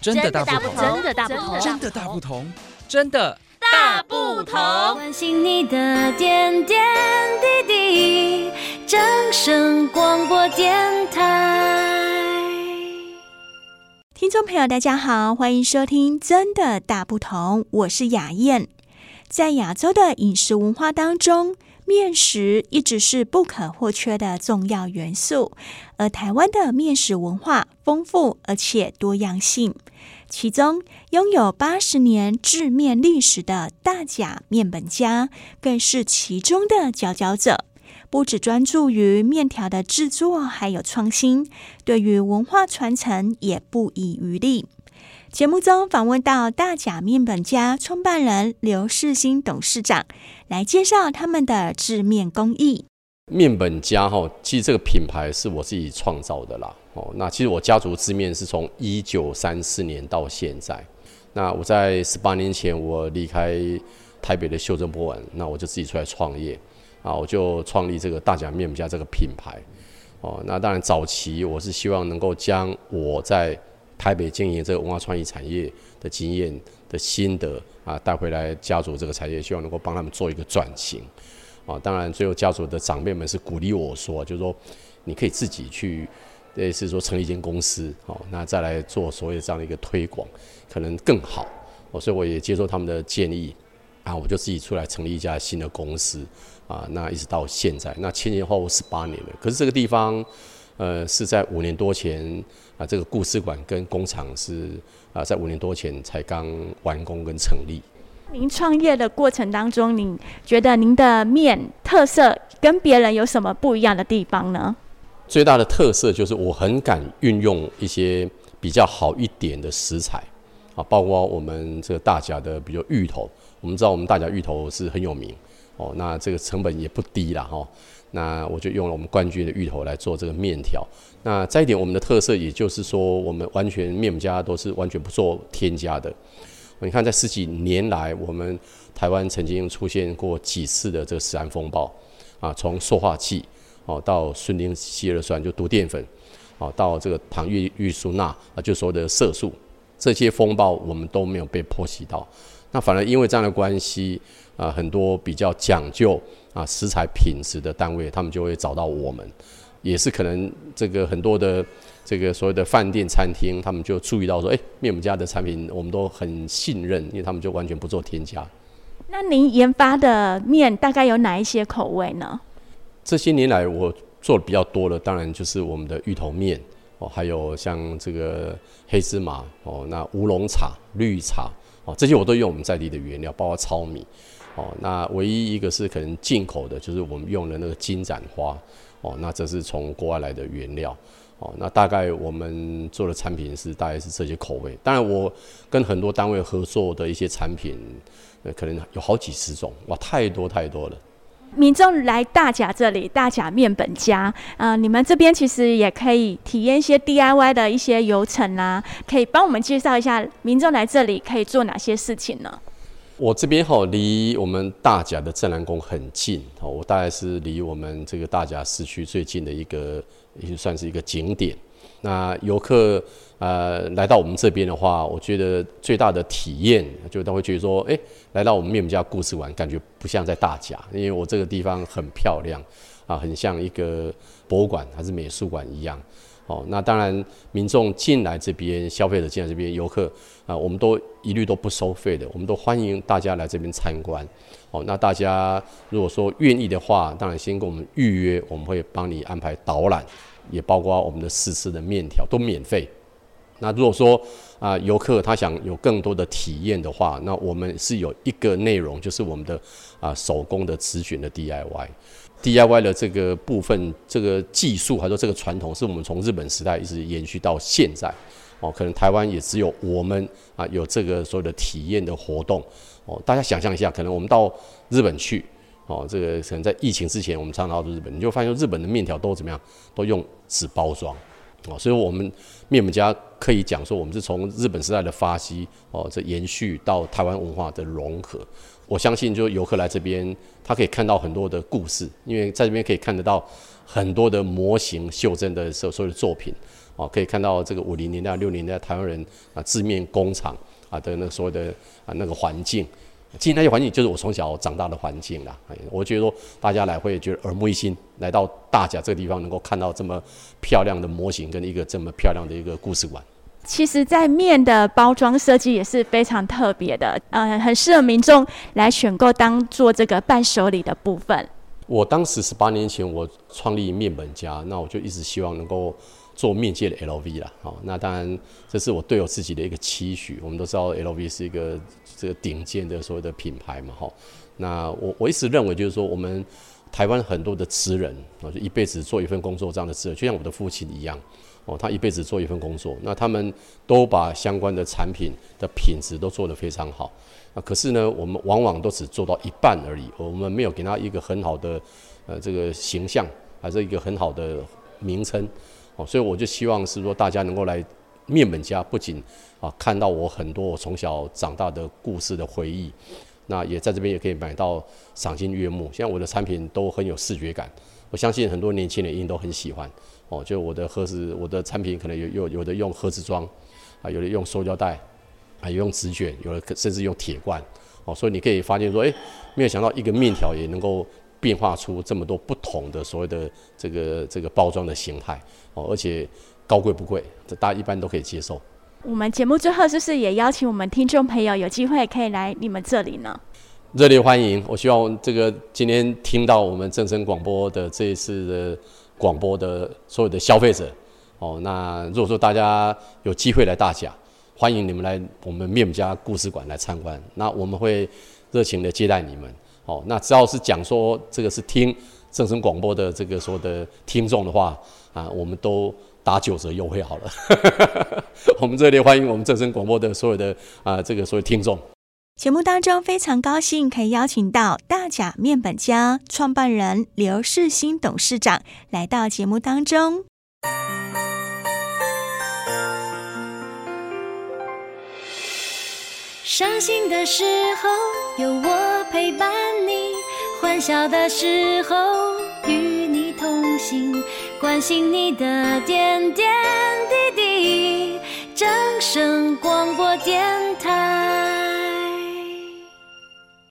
真的大不同，真的大不同，真的大不同，真的大不同。关心你的点点滴滴，掌声广播电台。听众朋友，大家好，欢迎收听《真的大不同》，我是雅燕。在亚洲的饮食文化当中，面食一直是不可或缺的重要元素，而台湾的面食文化丰富而且多样性。其中，拥有八十年制面历史的大甲面本家，更是其中的佼佼者。不只专注于面条的制作，还有创新，对于文化传承也不遗余力。节目中访问到大甲面本家创办人刘世兴董事长，来介绍他们的制面工艺。面本家哈，其实这个品牌是我自己创造的啦。哦，那其实我家族制面是从一九三四年到现在。那我在十八年前我离开台北的秀珍博物馆，那我就自己出来创业啊，我就创立这个大甲面本家这个品牌。哦，那当然早期我是希望能够将我在台北经营这个文化创意产业的经验的心得啊，带回来家族这个产业，希望能够帮他们做一个转型啊。当然，最后家族的长辈们是鼓励我说，就是说你可以自己去，类似说成立一间公司，哦，那再来做所谓的这样的一个推广，可能更好。哦，所以我也接受他们的建议啊，我就自己出来成立一家新的公司啊。那一直到现在，那前前后后十八年了。可是这个地方。呃，是在五年多前啊，这个故事馆跟工厂是啊，在五年多前才刚完工跟成立。您创业的过程当中，您觉得您的面特色跟别人有什么不一样的地方呢？最大的特色就是我很敢运用一些比较好一点的食材啊，包括我们这个大甲的，比如芋头，我们知道我们大甲芋头是很有名哦，那这个成本也不低啦哈。那我就用了我们冠军的芋头来做这个面条。那再一点，我们的特色也就是说，我们完全面家都是完全不做添加的。你看，在十几年来，我们台湾曾经出现过几次的这个食安风暴啊，从塑化剂哦到顺丁烯二酸就毒淀粉，哦到这个糖玉玉苏钠啊，就所有的色素，这些风暴我们都没有被剖析到。那反而因为这样的关系啊，很多比较讲究。啊，食材品质的单位，他们就会找到我们，也是可能这个很多的这个所谓的饭店餐厅，他们就注意到说，哎，面本家的产品我们都很信任，因为他们就完全不做添加。那您研发的面大概有哪一些口味呢？这些年来我做的比较多的，当然就是我们的芋头面哦，还有像这个黑芝麻哦，那乌龙茶、绿茶哦，这些我都用我们在地的原料，包括糙米。哦，那唯一一个是可能进口的，就是我们用的那个金盏花，哦，那这是从国外来的原料，哦，那大概我们做的产品是大概是这些口味。当然，我跟很多单位合作的一些产品，呃，可能有好几十种，哇，太多太多了。民众来大甲这里，大甲面本家，啊、你们这边其实也可以体验一些 DIY 的一些流程啊，可以帮我们介绍一下民众来这里可以做哪些事情呢？我这边哈离我们大甲的镇南宫很近哦，我大概是离我们这个大甲市区最近的一个，也算是一个景点。那游客呃来到我们这边的话，我觉得最大的体验就他会觉得说，哎，来到我们面家故事馆，感觉不像在大甲，因为我这个地方很漂亮啊，很像一个博物馆还是美术馆一样。哦，那当然，民众进来这边，消费者进来这边，游客啊，我们都一律都不收费的，我们都欢迎大家来这边参观。哦，那大家如果说愿意的话，当然先跟我们预约，我们会帮你安排导览，也包括我们的试吃的面条都免费。那如果说啊，游客他想有更多的体验的话，那我们是有一个内容，就是我们的啊手工的纸卷的 DIY。DIY 的这个部分，这个技术还说这个传统，是我们从日本时代一直延续到现在。哦，可能台湾也只有我们啊有这个所谓的体验的活动。哦，大家想象一下，可能我们到日本去，哦，这个可能在疫情之前，我们常常到日本，你就发现日本的面条都怎么样，都用纸包装。哦，所以我们面本家可以讲说，我们是从日本时代的发迹，哦，这延续到台湾文化的融合。我相信，就游客来这边，他可以看到很多的故事，因为在这边可以看得到很多的模型、袖珍的所所有的作品，哦，可以看到这个五零年代、六零年代台湾人啊制面工厂啊的那所谓的啊那个环境。进那些环境就是我从小长大的环境啦。我觉得说大家来会觉得耳目一新，来到大甲这个地方能够看到这么漂亮的模型跟一个这么漂亮的一个故事馆。其实，在面的包装设计也是非常特别的，呃，很适合民众来选购当做这个伴手礼的部分。我当时十八年前我创立面本家，那我就一直希望能够做面界的 LV 啦。好，那当然这是我对我自己的一个期许。我们都知道 LV 是一个这个顶尖的所谓的品牌嘛，哈。那我我一直认为就是说，我们台湾很多的词人啊，就一辈子做一份工作这样的词人，就像我的父亲一样。哦，他一辈子做一份工作，那他们都把相关的产品的品质都做得非常好。啊，可是呢，我们往往都只做到一半而已，我们没有给他一个很好的呃这个形象，还是一个很好的名称。哦，所以我就希望是说，大家能够来面本家，不仅啊看到我很多我从小长大的故事的回忆，那也在这边也可以买到赏心悦目。现在我的产品都很有视觉感，我相信很多年轻人一定都很喜欢。哦，就我的盒子，我的产品可能有有有的用盒子装，啊，有的用塑胶袋，啊，有用纸卷，有的甚至用铁罐，哦，所以你可以发现说，诶，没有想到一个面条也能够变化出这么多不同的所谓的这个这个包装的形态，哦，而且高贵不贵，这大家一般都可以接受。我们节目最后是不是也邀请我们听众朋友有机会可以来你们这里呢？热烈欢迎！我希望这个今天听到我们正声广播的这一次的。广播的所有的消费者，哦，那如果说大家有机会来大甲，欢迎你们来我们面家故事馆来参观，那我们会热情的接待你们，哦，那只要是讲说这个是听正声广播的这个说的听众的话，啊，我们都打九折优惠好了，我们热烈欢迎我们正声广播的所有的啊这个所有听众。节目当中非常高兴可以邀请到大甲面本家创办人刘世新董事长来到节目当中。伤心的时候有我陪伴你，欢笑的时候与你同行，关心你的点点滴滴。掌声广播电台。